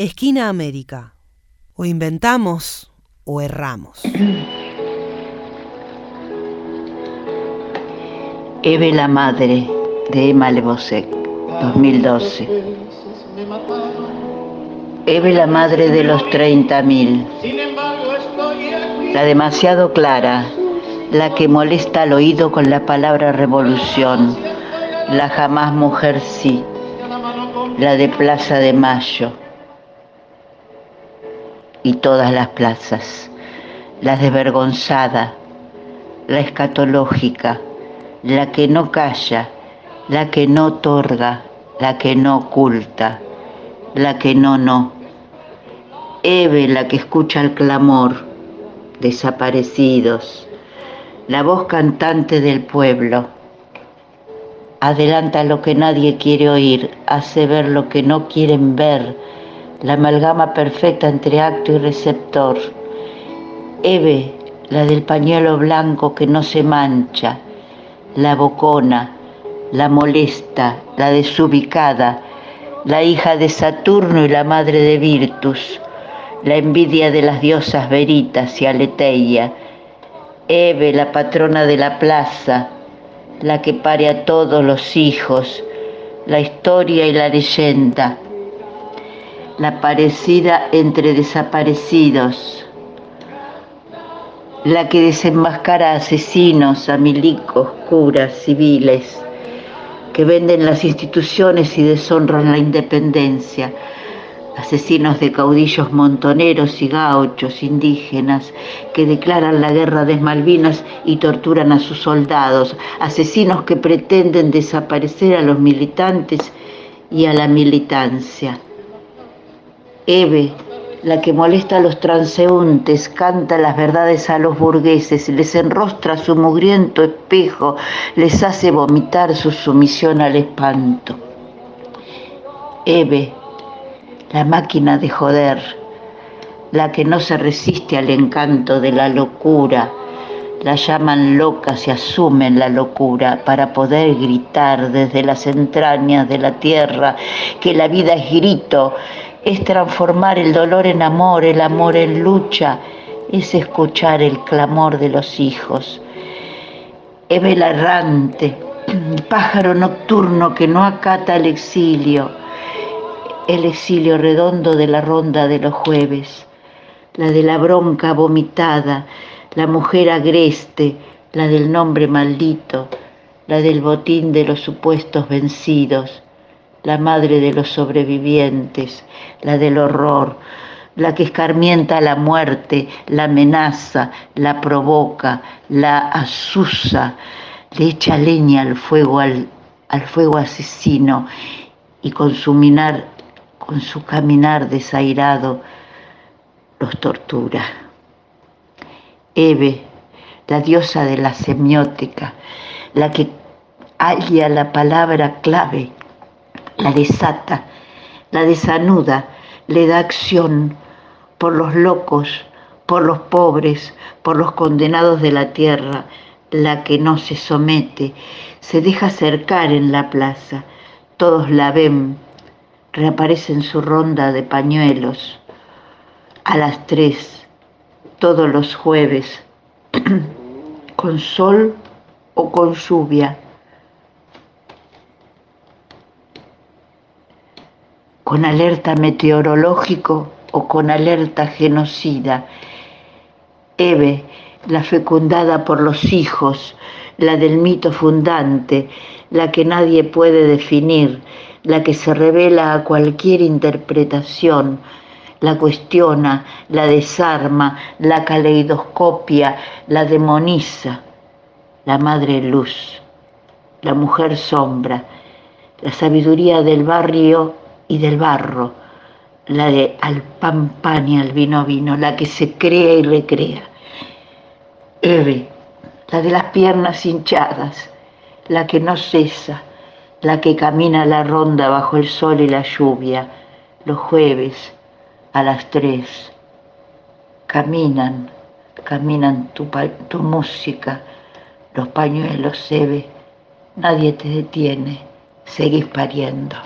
Esquina América. O inventamos o erramos. Eve la Madre de Emma Lebosec, 2012. Eve la Madre de los 30.000. La demasiado clara, la que molesta al oído con la palabra revolución, la jamás mujer sí, la de Plaza de Mayo y todas las plazas, la desvergonzada, la escatológica, la que no calla, la que no otorga, la que no oculta, la que no no. Eve la que escucha el clamor, desaparecidos, la voz cantante del pueblo. Adelanta lo que nadie quiere oír, hace ver lo que no quieren ver, la amalgama perfecta entre acto y receptor. Eve, la del pañuelo blanco que no se mancha, la bocona, la molesta, la desubicada, la hija de Saturno y la madre de Virtus, la envidia de las diosas Veritas y Aleteia, Eve, la patrona de la plaza, la que pare a todos los hijos, la historia y la leyenda, la parecida entre desaparecidos, la que desenmascara asesinos, a milicos, curas, civiles, que venden las instituciones y deshonran la independencia, asesinos de caudillos montoneros y gauchos indígenas que declaran la guerra de Malvinas y torturan a sus soldados, asesinos que pretenden desaparecer a los militantes y a la militancia. Eve, la que molesta a los transeúntes, canta las verdades a los burgueses, les enrostra su mugriento espejo, les hace vomitar su sumisión al espanto. Eve, la máquina de joder, la que no se resiste al encanto de la locura, la llaman loca, se asumen la locura para poder gritar desde las entrañas de la tierra que la vida es grito, es transformar el dolor en amor, el amor en lucha, es escuchar el clamor de los hijos. Eve la errante, pájaro nocturno que no acata el exilio, el exilio redondo de la ronda de los jueves, la de la bronca vomitada, la mujer agreste, la del nombre maldito, la del botín de los supuestos vencidos, la madre de los sobrevivientes, la del horror, la que escarmienta la muerte, la amenaza, la provoca, la asusa, le echa leña al fuego, al, fuego asesino y con su con su caminar desairado, los tortura. Eve, la diosa de la semiótica, la que halla la palabra clave, la desata, la desanuda, le da acción por los locos, por los pobres, por los condenados de la tierra, la que no se somete, se deja acercar en la plaza, todos la ven, reaparece en su ronda de pañuelos. A las tres, todos los jueves, con sol o con lluvia, con alerta meteorológico o con alerta genocida. Eve, la fecundada por los hijos, la del mito fundante, la que nadie puede definir, la que se revela a cualquier interpretación, la cuestiona, la desarma, la caleidoscopia, la demoniza, la madre luz, la mujer sombra, la sabiduría del barrio y del barro, la de al pan pan y al vino vino, la que se crea y recrea. Eve, la de las piernas hinchadas, la que no cesa, la que camina la ronda bajo el sol y la lluvia, los jueves a las tres. Caminan, caminan tu, tu música, los pañuelos se ve, nadie te detiene, seguís pariendo.